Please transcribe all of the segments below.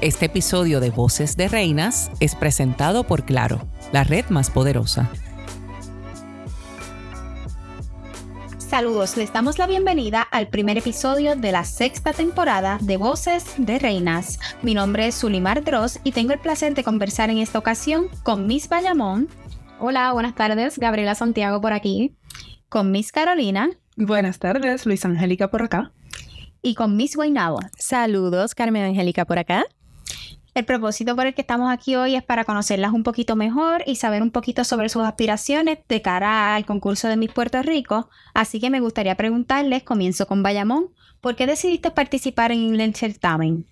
Este episodio de Voces de Reinas es presentado por Claro, la red más poderosa. Saludos, les damos la bienvenida al primer episodio de la sexta temporada de Voces de Reinas. Mi nombre es Sulimar Dross y tengo el placer de conversar en esta ocasión con Miss Bayamón. Hola, buenas tardes, Gabriela Santiago por aquí. Con Miss Carolina. Buenas tardes, Luis Angélica por acá. Y con Miss Guaynabo. Saludos, Carmen Angélica por acá. El propósito por el que estamos aquí hoy es para conocerlas un poquito mejor y saber un poquito sobre sus aspiraciones de cara al concurso de Miss Puerto Rico. Así que me gustaría preguntarles, comienzo con Bayamón, ¿por qué decidiste participar en el certamen?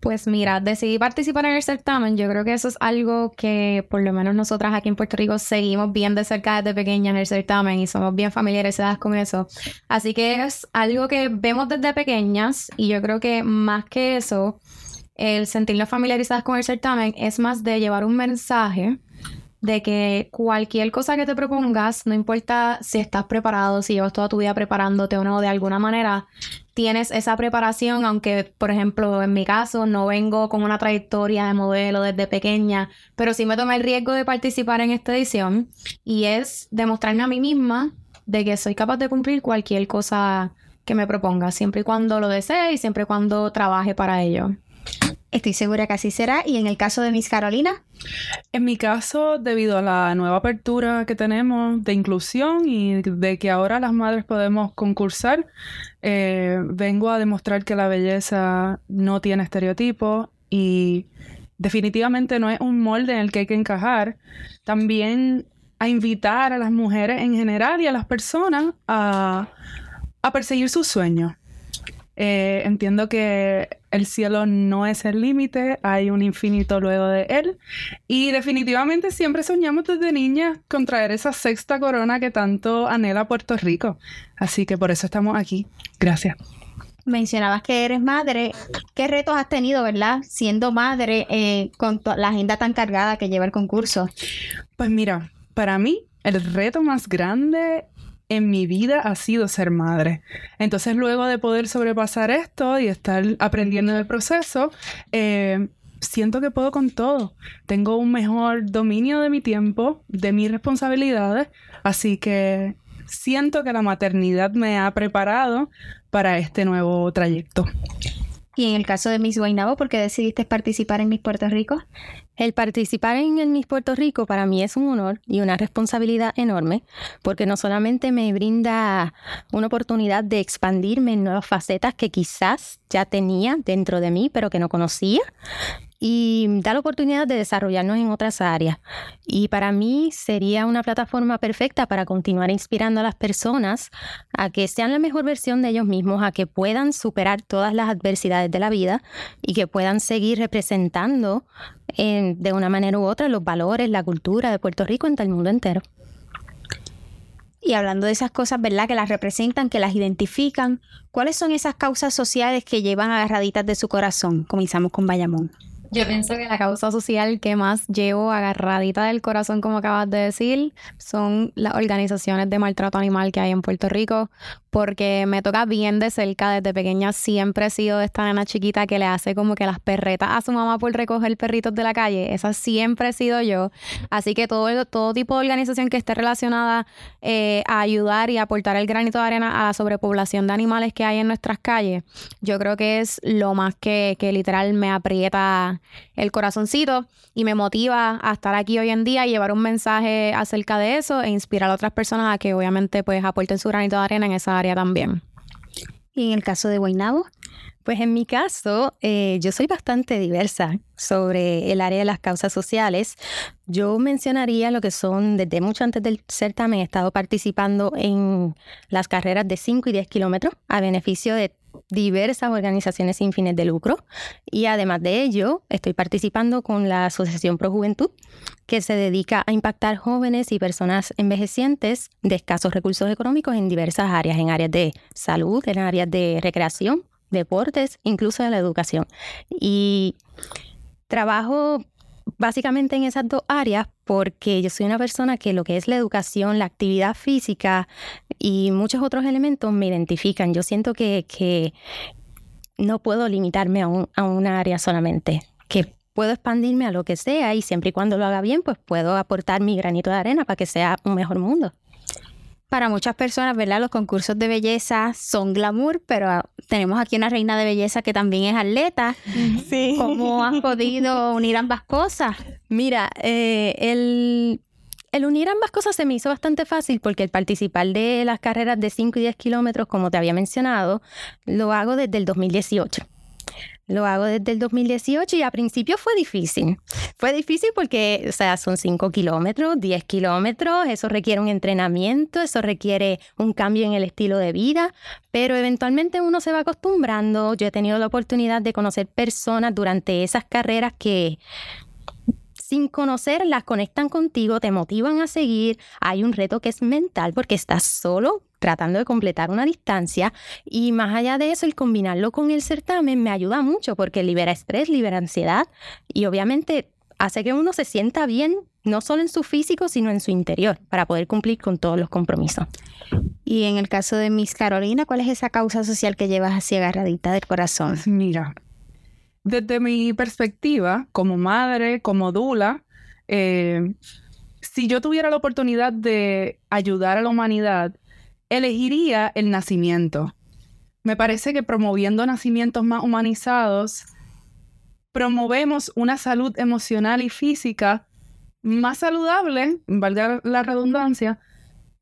Pues mira, decidí participar en el certamen. Yo creo que eso es algo que por lo menos nosotras aquí en Puerto Rico seguimos bien de cerca desde pequeña en el certamen y somos bien familiarizadas con eso. Así que es algo que vemos desde pequeñas y yo creo que más que eso, el sentirnos familiarizadas con el certamen es más de llevar un mensaje de que cualquier cosa que te propongas, no importa si estás preparado, si llevas toda tu vida preparándote o no, de alguna manera tienes esa preparación, aunque por ejemplo en mi caso no vengo con una trayectoria de modelo desde pequeña, pero sí me tomé el riesgo de participar en esta edición y es demostrarme a mí misma de que soy capaz de cumplir cualquier cosa que me proponga, siempre y cuando lo desee y siempre y cuando trabaje para ello. Estoy segura que así será. ¿Y en el caso de Miss Carolina? En mi caso, debido a la nueva apertura que tenemos de inclusión y de que ahora las madres podemos concursar, eh, vengo a demostrar que la belleza no tiene estereotipos y definitivamente no es un molde en el que hay que encajar. También a invitar a las mujeres en general y a las personas a, perseguir sus sueños. Eh, entiendo que el cielo no es el límite, hay un infinito luego de él. Y definitivamente siempre soñamos desde niña con traer esa sexta corona que tanto anhela Puerto Rico. Así que por eso estamos aquí. Gracias. Mencionabas que eres madre. ¿Qué retos has tenido, verdad? Siendo madre eh, con la agenda tan cargada que lleva el concurso. Pues mira, para mí el reto más grande en mi vida ha sido ser madre. Entonces, luego de poder sobrepasar esto y estar aprendiendo en el proceso, eh, siento que puedo con todo. Tengo un mejor dominio de mi tiempo, de mis responsabilidades, así que siento que la maternidad me ha preparado para este nuevo trayecto. Y en el caso de Miss Guaynabo, ¿por qué decidiste participar en Miss Puerto Rico? El participar en el Miss Puerto Rico para mí es un honor y una responsabilidad enorme, porque no solamente me brinda una oportunidad de expandirme en nuevas facetas que quizás ya tenía dentro de mí, pero que no conocía, y da la oportunidad de desarrollarnos en otras áreas. Y para mí sería una plataforma perfecta para continuar inspirando a las personas a que sean la mejor versión de ellos mismos, a que puedan superar todas las adversidades de la vida y que puedan seguir representando de una manera u otra los valores, la cultura de Puerto Rico todo el mundo entero. Y hablando de esas cosas, ¿verdad? Que las representan, que las identifican, ¿cuáles son esas causas sociales que llevan agarraditas de su corazón? Comenzamos con Bayamón. Yo pienso que la causa social que más llevo agarradita del corazón, como acabas de decir, son las organizaciones de maltrato animal que hay en Puerto Rico, porque me toca bien de cerca desde pequeña. Siempre he sido esta nena chiquita que le hace como que las perretas a su mamá por recoger perritos de la calle. Esa siempre he sido yo. Así que todo, todo tipo de organización que esté relacionada eh, a ayudar y aportar el granito de arena a la sobrepoblación de animales que hay en nuestras calles, yo creo que es lo más que, que literal me aprieta el corazoncito y me motiva a estar aquí hoy en día y llevar un mensaje acerca de eso e inspirar a otras personas a que obviamente pues aporten su granito de arena en esa área también. ¿Y en el caso de Guaynabo? Pues en mi caso, eh, yo soy bastante diversa sobre el área de las causas sociales. Yo mencionaría lo que son, desde mucho antes del certamen, he estado participando en las carreras de 5 y 10 kilómetros a beneficio de diversas organizaciones sin fines de lucro y además de ello estoy participando con la Asociación Pro Juventud que se dedica a impactar jóvenes y personas envejecientes de escasos recursos económicos en diversas áreas, en áreas de salud, en áreas de recreación, deportes, incluso de la educación. Y trabajo básicamente en esas dos áreas porque yo soy una persona que lo que es la educación, la actividad física y muchos otros elementos me identifican. Yo siento que, no puedo limitarme a, un, a una área solamente, que puedo expandirme a lo que sea y siempre y cuando lo haga bien, pues puedo aportar mi granito de arena para que sea un mejor mundo. Para muchas personas, ¿verdad? Los concursos de belleza son glamour, pero tenemos aquí una reina de belleza que también es atleta. Sí. ¿Cómo has podido unir ambas cosas? Mira, eh, el, el unir ambas cosas se me hizo bastante fácil porque el participar de las carreras de 5 y 10 kilómetros, como te había mencionado, lo hago desde el 2018. Lo hago desde el 2018 y a principio fue difícil. Fue difícil porque, o sea, son 5 kilómetros, 10 kilómetros, eso requiere un entrenamiento, eso requiere un cambio en el estilo de vida, pero eventualmente uno se va acostumbrando. Yo he tenido la oportunidad de conocer personas durante esas carreras que sin conocer las conectan contigo, te motivan a seguir. Hay un reto que es mental porque estás solo tratando de completar una distancia y más allá de eso el combinarlo con el certamen me ayuda mucho porque libera estrés, libera ansiedad y obviamente hace que uno se sienta bien no solo en su físico sino en su interior para poder cumplir con todos los compromisos. Y en el caso de Miss Carolina, ¿cuál es esa causa social que llevas así agarradita del corazón? Mira, desde mi perspectiva, como madre, como dula, eh, si yo tuviera la oportunidad de ayudar a la humanidad, elegiría el nacimiento. Me parece que promoviendo nacimientos más humanizados, promovemos una salud emocional y física más saludable, valga la redundancia,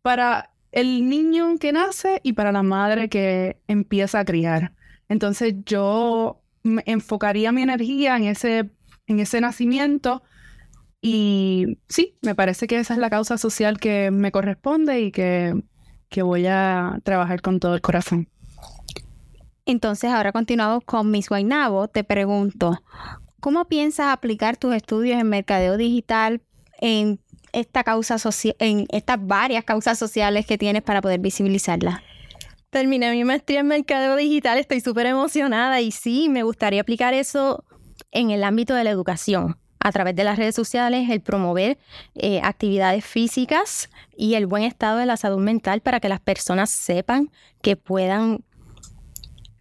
para el niño que nace y para la madre que empieza a criar. Entonces yo enfocaría mi energía en ese, en ese nacimiento. Y sí, me parece que esa es la causa social que me corresponde y que, que voy a trabajar con todo el corazón. Entonces, ahora continuamos con Miss Guaynabo. Te pregunto, ¿cómo piensas aplicar tus estudios en mercadeo digital en esta causa en estas varias causas sociales que tienes para poder visibilizarlas? Terminé mi maestría en mercadeo digital, estoy súper emocionada y sí, me gustaría aplicar eso en el ámbito de la educación. A través de las redes sociales, el promover eh, actividades físicas y el buen estado de la salud mental para que las personas sepan que puedan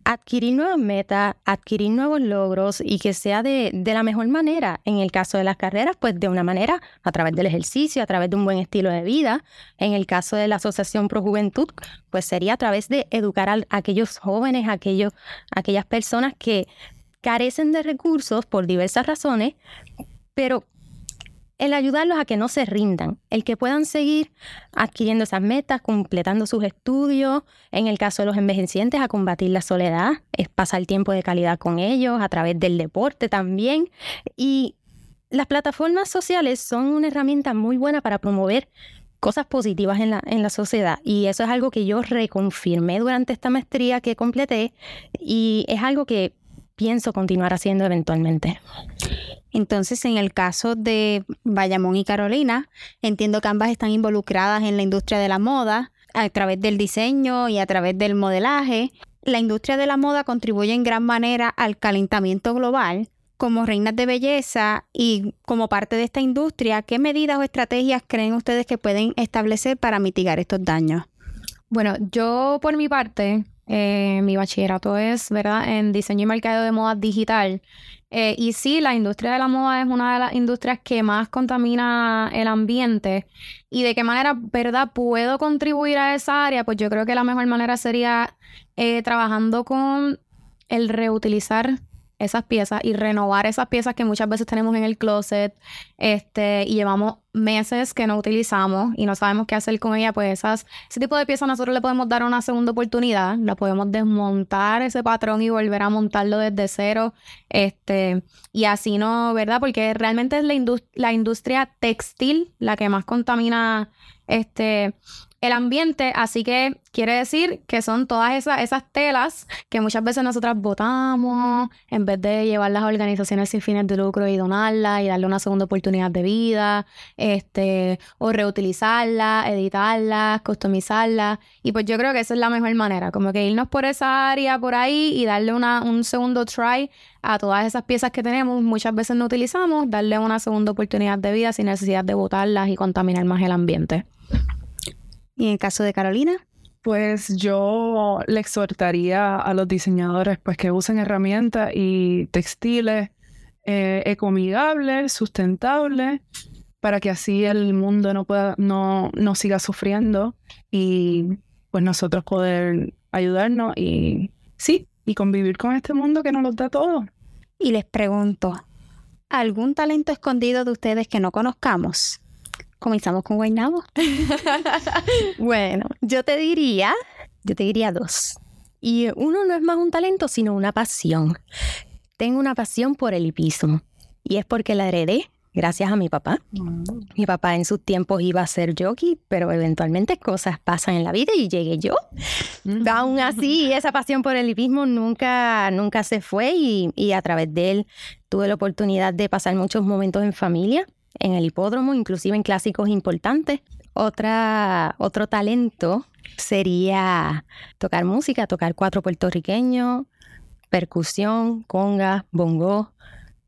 adquirir nuevas metas, adquirir nuevos logros y que sea de, la mejor manera. En el caso de las carreras, pues de una manera a través del ejercicio, a través de un buen estilo de vida. En el caso de la Asociación Pro Juventud, pues sería a través de educar a, aquellos jóvenes, a aquellos, aquellas personas que carecen de recursos por diversas razones, pero el ayudarlos a que no se rindan, el que puedan seguir adquiriendo esas metas, completando sus estudios, en el caso de los envejecientes, a combatir la soledad, es pasar tiempo de calidad con ellos, a través del deporte también. Y las plataformas sociales son una herramienta muy buena para promover cosas positivas en la, en la sociedad. Y eso es algo que yo reconfirmé durante esta maestría que completé y es algo que pienso continuar haciendo eventualmente. Entonces, en el caso de Bayamón y Carolina, entiendo que ambas están involucradas en la industria de la moda a través del diseño y a través del modelaje. La industria de la moda contribuye en gran manera al calentamiento global. Como reinas de belleza y como parte de esta industria, ¿qué medidas o estrategias creen ustedes que pueden establecer para mitigar estos daños? Bueno, yo por mi parte, eh, mi bachillerato es, ¿verdad?, en diseño y mercado de moda digital. Eh, y sí, la industria de la moda es una de las industrias que más contamina el ambiente. ¿Y de qué manera, verdad, puedo contribuir a esa área? Pues yo creo que la mejor manera sería eh, trabajando con el reutilizar esas piezas y renovar esas piezas que muchas veces tenemos en el closet este, y llevamos meses que no utilizamos y no sabemos qué hacer con ella, pues esas, ese tipo de piezas nosotros le podemos dar una segunda oportunidad, la podemos desmontar ese patrón y volver a montarlo desde cero, este, y así no, ¿verdad? Porque realmente es la, la industria textil la que más contamina este el ambiente, así que quiere decir que son todas esas, esas telas que muchas veces nosotras botamos en vez de llevarlas a organizaciones sin fines de lucro y donarlas y darle una segunda oportunidad de vida, este, o reutilizarlas, editarlas, customizarlas. Y pues yo creo que esa es la mejor manera, como que irnos por esa área por ahí y darle una, un segundo try a todas esas piezas que tenemos, muchas veces no utilizamos, darle una segunda oportunidad de vida sin necesidad de botarlas y contaminar más el ambiente. ¿Y en el caso de Carolina? Pues yo le exhortaría a los diseñadores pues que usen herramientas y textiles eh, ecoamigables, sustentables, para que así el mundo no pueda, no, no siga sufriendo y pues nosotros poder ayudarnos y sí, y convivir con este mundo que nos lo da todo. Y les pregunto, ¿algún talento escondido de ustedes que no conozcamos? Comenzamos con Guaynabo. bueno, yo te diría, yo te diría dos. Y uno no es más un talento, sino una pasión. Tengo una pasión por el hipismo. Y es porque la heredé gracias a mi papá. Mm. Mi papá en sus tiempos iba a ser jockey, pero eventualmente cosas pasan en la vida y llegué yo. Mm. Aún así, esa pasión por el hipismo nunca, nunca se fue y, y, a través de él tuve la oportunidad de pasar muchos momentos en familia, en el hipódromo, inclusive en clásicos importantes. Otra, otro talento sería tocar música, tocar cuatro puertorriqueños, percusión, conga, bongo,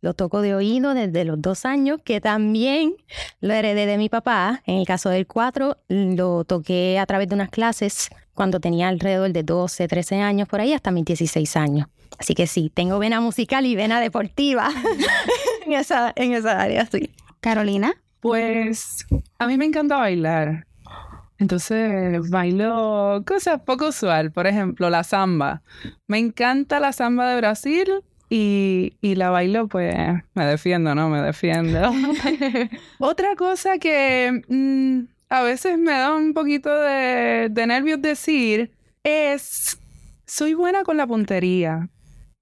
lo toco de oído desde los dos años, que también lo heredé de mi papá. En el caso del cuatro, lo toqué a través de unas clases cuando tenía alrededor de 12, 13 años, por ahí hasta mis 16 años. Así que sí, tengo vena musical y vena deportiva en, esa, en esa área, sí. Carolina. Pues a mí me encanta bailar. Entonces bailo cosas poco usual, por ejemplo, la samba. Me encanta la samba de Brasil y, la bailo, pues me defiendo, ¿no? Me defiendo. Otra cosa que mm, a veces me da un poquito de, nervios decir es, soy buena con la puntería.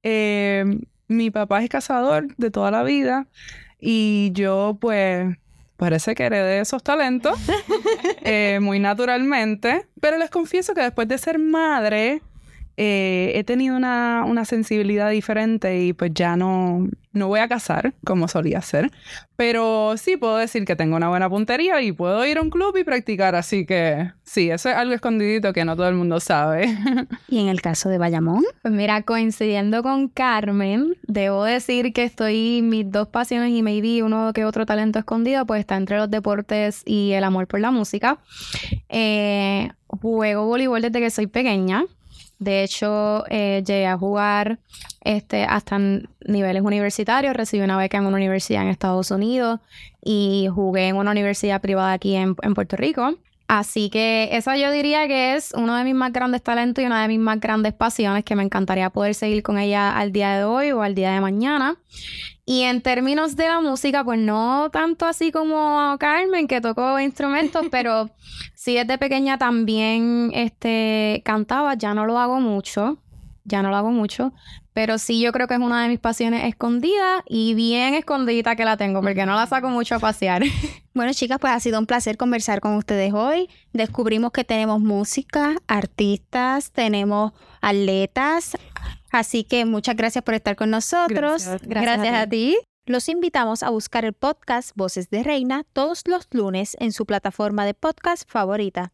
Eh, mi papá es cazador de toda la vida y yo pues parece que heredé esos talentos eh, muy naturalmente, pero les confieso que después de ser madre, eh, he tenido una, sensibilidad diferente y pues ya no, no voy a cazar como solía hacer. Pero sí puedo decir que tengo una buena puntería y puedo ir a un club y practicar. Así que sí, eso es algo escondidito que no todo el mundo sabe. ¿Y en el caso de Bayamón? Pues mira, coincidiendo con Carmen, debo decir que estoy, mis dos pasiones y maybe uno que otro talento escondido, pues está entre los deportes y el amor por la música. Eh, juego voleibol desde que soy pequeña. De hecho, eh, llegué a jugar este, hasta niveles universitarios, recibí una beca en una universidad en Estados Unidos y jugué en una universidad privada aquí en, en Puerto Rico. Así que eso yo diría que es uno de mis más grandes talentos y una de mis más grandes pasiones que me encantaría poder seguir con ella al día de hoy o al día de mañana. Y en términos de la música, pues no tanto así como Carmen, que tocó instrumentos, pero sí desde pequeña también este, cantaba, ya no lo hago mucho, ya no lo hago mucho, pero sí yo creo que es una de mis pasiones escondidas y bien escondida que la tengo, porque no la saco mucho a pasear. Bueno, chicas, pues ha sido un placer conversar con ustedes hoy. Descubrimos que tenemos música, artistas, tenemos atletas, Así que muchas gracias por estar con nosotros. Gracias, a, ti. Los invitamos a buscar el podcast Voces de Reina todos los lunes en su plataforma de podcast favorita.